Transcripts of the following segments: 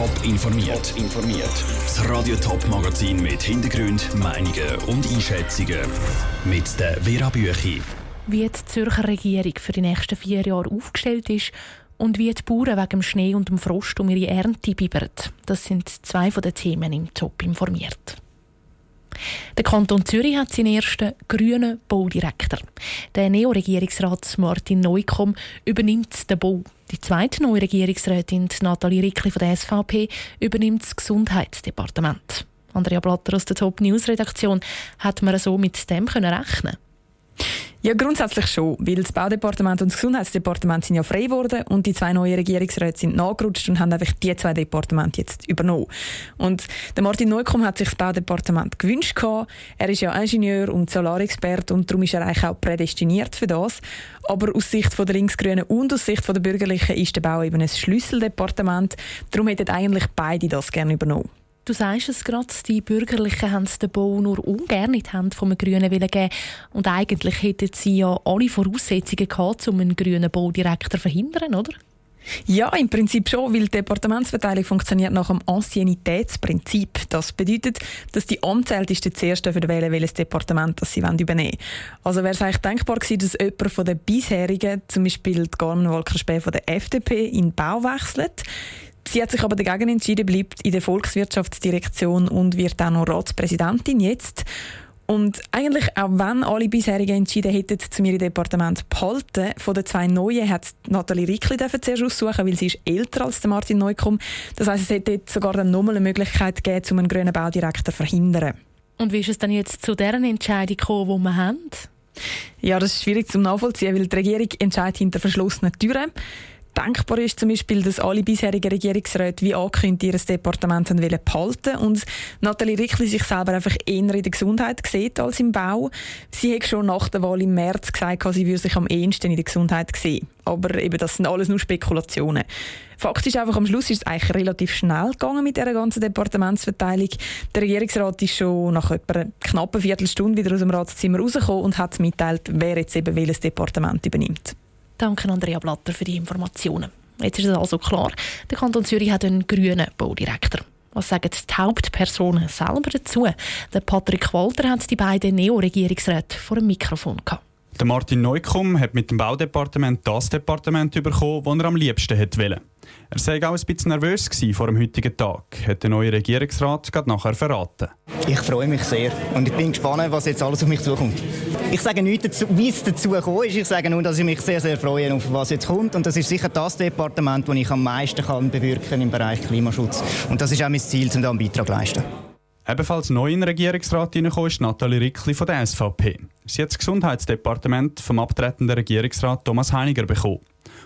Top informiert. informiert. Das Radio Top Magazin mit Hintergrund, Meinungen und Einschätzungen mit der Vera Büchi. Wie die Zürcher Regierung für die nächsten vier Jahre aufgestellt ist und wie die Bauern wegen dem Schnee und dem Frost um ihre Ernte bibbern. Das sind zwei von den Themen im Top informiert. Der Kanton Zürich hat seinen ersten grünen Baudirektor. Der Neo-Regierungsrat Martin Neukomm übernimmt den Bau. Die zweite neue Regierungsrätin Nathalie Rickli von der SVP übernimmt das Gesundheitsdepartement. Andrea Blatter aus der Top News Redaktion hat man so mit dem können rechnen. Ja, grundsätzlich schon, weil das Baudepartement und das Gesundheitsdepartement sind ja frei geworden und die zwei neuen Regierungsräte sind nachgerutscht und haben einfach die zwei Departemente jetzt übernommen. Und der Martin Neukomm hat sich das Baudepartement gewünscht. Er ist ja Ingenieur und Solarexperte und darum ist er eigentlich auch prädestiniert für das. Aber aus Sicht der Linksgrünen und aus Sicht der Bürgerlichen ist der Bau eben ein Schlüsseldepartement. Darum hätten eigentlich beide das gerne übernommen. Du sagst es gerade, die Bürgerlichen haben den Bau nur ungern in die Hände vom Grünen geben. Und eigentlich hätten sie ja alle Voraussetzungen gehabt, um einen grünen Baudirektor zu verhindern, oder? Ja, im Prinzip schon, weil die Departementsverteilung funktioniert nach dem Anciennitätsprinzip. Das bedeutet, dass die Amtsältesten zuerst wählen welches Departement das sie übernehmen wollen. Also wäre es eigentlich denkbar gewesen, dass jemand von den bisherigen, zum Beispiel die Carmen Walker-Späh von der FDP, in den Bau wechselt. Sie hat sich aber dagegen entschieden, bleibt in der Volkswirtschaftsdirektion und wird auch noch Ratspräsidentin jetzt. Und eigentlich, auch wenn alle bisherigen entschieden hätten, zu mir im Departement behalten, von den zwei Neuen hat Nathalie Rickli zuerst aussuchen, weil sie ist älter als Martin Neukomm. Das heisst, es hätte jetzt sogar dann nochmal eine Möglichkeit gegeben, um einen grünen Baudirektor zu verhindern. Und wie ist es dann jetzt zu deren Entscheidung gekommen, die wir haben? Ja, das ist schwierig zu nachvollziehen, weil die Regierung entscheidet hinter verschlossenen Türen. Denkbar ist zum Beispiel, dass alle bisherigen Regierungsräte wie angekündigt ihr Departement wollen behalten und Nathalie Rickli sich selber einfach eher in der Gesundheit sieht als im Bau. Sie hat schon nach der Wahl im März gesagt, sie würde sich am ehesten in der Gesundheit sehen. Aber eben, das sind alles nur Spekulationen. Fakt ist einfach, am Schluss ist es eigentlich relativ schnell gegangen mit dieser ganzen Departementsverteilung. Der Regierungsrat ist schon nach etwa knappen Viertelstunde wieder aus dem Ratszimmer rausgekommen und hat mitgeteilt, wer jetzt eben welches Departement übernimmt. Danke Andrea Blatter für die Informationen. Jetzt ist es also klar, der Kanton Zürich hat einen grünen Baudirektor. Was sagen die Hauptpersonen selber dazu? Der Patrick Walter hat die beiden Neo-Regierungsräte vor dem Mikrofon gehabt. Der Martin Neukomm hat mit dem Baudepartement das Departement bekommen, das er am liebsten wollte. Er sei auch ein bisschen nervös vor dem heutigen Tag, hat der neue Regierungsrat gerade nachher verraten. Ich freue mich sehr und ich bin gespannt, was jetzt alles auf mich zukommt. Ich sage nicht, dazu, wie es dazu gekommen ist. Ich sage nur, dass ich mich sehr, sehr freue, auf was jetzt kommt. Und das ist sicher das Departement, das ich am meisten kann bewirken im Bereich Klimaschutz. Und das ist auch mein Ziel, um da einen Beitrag zu leisten. Ebenfalls neu in den Regierungsrat hineingekommen ist Nathalie Rickli von der SVP. Sie hat das Gesundheitsdepartement vom abtretenden Regierungsrat Thomas Heiniger bekommen.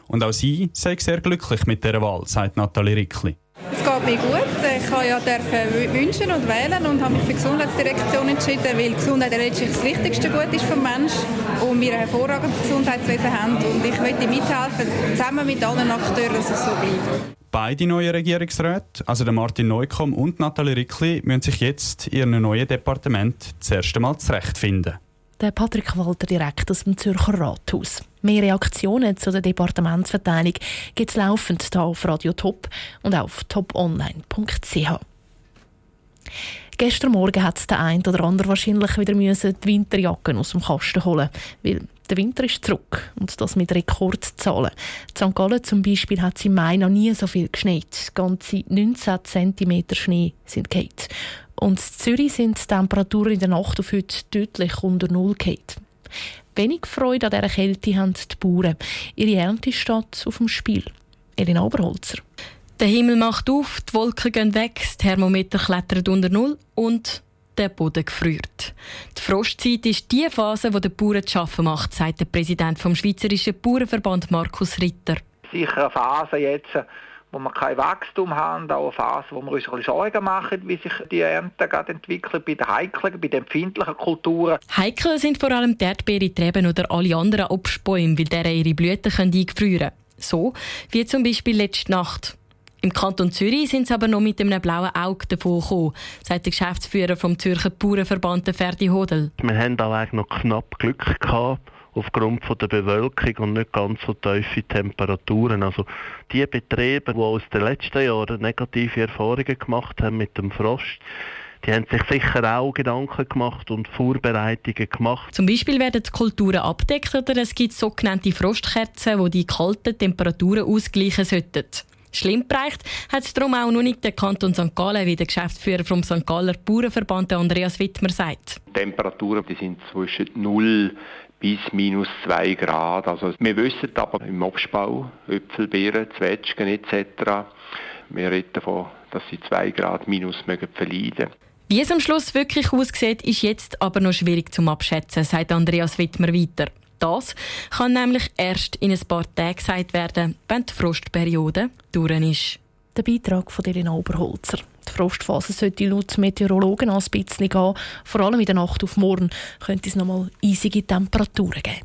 Und auch sie sei sehr glücklich mit dieser Wahl, sagt Nathalie Rickli. Es geht mir gut. Ich habe ja wünschen und wählen und habe mich für die Gesundheitsdirektion entschieden, weil Gesundheit letztlich das wichtigste Gut ist vom Menschen und wir ein hervorragendes Gesundheitswesen haben. Und ich möchte mithelfen, zusammen mit allen Akteuren, dass es so bleibt. Beide neuen Regierungsräte, also der Martin Neukomm und Nathalie Rickli, müssen sich jetzt in ihrem neuen Departement das erste Mal zurechtfinden. Der Patrick Walter direkt aus dem Zürcher Rathaus. Mehr Reaktionen zu der Departementsverteilung gibt es laufend hier auf Radio Top und auf toponline.ch. Gestern Morgen hat der eine oder andere wahrscheinlich wieder die Winterjacken aus dem Kasten holen, weil der Winter ist zurück und das mit Rekordzahlen. In St. Gallen zum Beispiel hat es im Mai noch nie so viel geschneit. Ganze 19 cm Schnee sind gefallen. Und in Zürich sind die Temperaturen in der Nacht auf heute deutlich unter Null gefallen. Wenig Freude an dieser Kälte haben die Bauern. Ihre Ernte steht auf dem Spiel. Elina Oberholzer. Der Himmel macht auf, die Wolken gehen weg, das Thermometer klettert unter Null und der Boden gefriert. Die Frostzeit ist die Phase, die den Bauern zu arbeiten macht, sagt der Präsident vom Schweizerischen Bauernverband Markus Ritter. Sicher eine Phase jetzt, wo wir kein Wachstum haben, auch eine Phase, wo wir uns ein Sorgen machen, wie sich die Ernte gerade entwickelt bei den heiklen, bei den empfindlichen Kulturen. Heikel sind vor allem die Erdbeere, Treben oder alle anderen Obstbäume, weil deren ihre Blüten eingefrieren können. So wie zum Beispiel letzte Nacht. Im Kanton Zürich sind sie aber noch mit einem blauen Auge davon gekommen, sagt der Geschäftsführer vom Zürcher Bauernverband Ferdi Hodel. Wir haben da noch knapp Glück gehabt aufgrund von der Bewölkung und nicht ganz so tiefe Temperaturen. Also die Betriebe, die aus den letzten Jahren negative Erfahrungen gemacht haben mit dem Frost, die haben sich sicher auch Gedanken gemacht und Vorbereitungen gemacht. Zum Beispiel werden die Kulturen abdeckt oder es gibt sogenannte Frostkerzen, die die kalten Temperaturen ausgleichen sollten. Schlimm bereicht hat es darum auch noch nicht der Kanton St. Gallen, wie der Geschäftsführer vom St. Galler Bauernverband Andreas Wittmer sagt. Die Temperaturen die sind zwischen 0 bis minus 2 Grad. Also wir wissen aber im Obstbau, Äpfelbeeren, Zwetschgen etc., wir reden davon, dass sie 2 Grad minus mögen verleiden Wie es am Schluss wirklich aussieht, ist jetzt aber noch schwierig zu abschätzen, sagt Andreas Wittmer weiter. Das kann nämlich erst in ein paar Tagen gesagt werden, wenn die Frostperiode durch ist. Der Beitrag von Elena Oberholzer. Die Frostphase sollte laut Meteorologen ein bisschen gehen. Vor allem in der Nacht auf morgen könnte es noch mal eisige Temperaturen geben.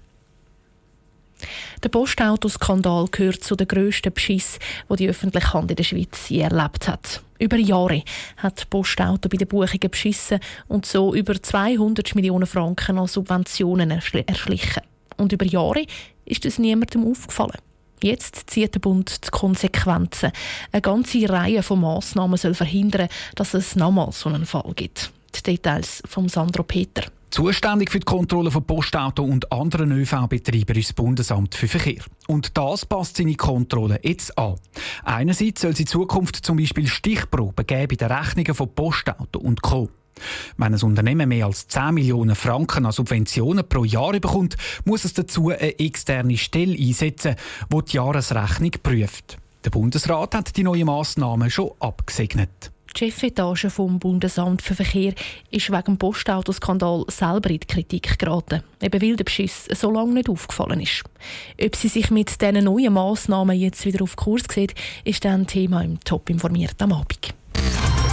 Der Postautoskandal gehört zu den grössten Beschiss, die die öffentliche Hand in der Schweiz je erlebt hat. Über Jahre hat Postauto bei den Buchungen beschissen und so über 200 Millionen Franken an Subventionen erschlichen. Und über Jahre ist das niemandem aufgefallen. Jetzt zieht der Bund die Konsequenzen. Eine ganze Reihe von Massnahmen soll verhindern, dass es nochmals so einen Fall gibt. Die Details von Sandro Peter. Zuständig für die Kontrolle von Postauto und anderen ÖV-Betreibern ist das Bundesamt für Verkehr. Und das passt seine Kontrolle jetzt an. Einerseits soll es in Zukunft zum Beispiel Stichproben geben bei den Rechnungen von Postauto und Co. Wenn ein Unternehmen mehr als 10 Millionen Franken an Subventionen pro Jahr bekommt, muss es dazu eine externe Stelle einsetzen, die die Jahresrechnung prüft. Der Bundesrat hat die neuen Massnahmen schon abgesegnet. Die Chefetage vom Bundesamt für Verkehr ist wegen dem Postautoskandal selber in die Kritik geraten, eben weil der Beschiss so lange nicht aufgefallen ist. Ob sie sich mit diesen neuen Massnahmen jetzt wieder auf Kurs sieht, ist dann Thema im Top informiert am Abend.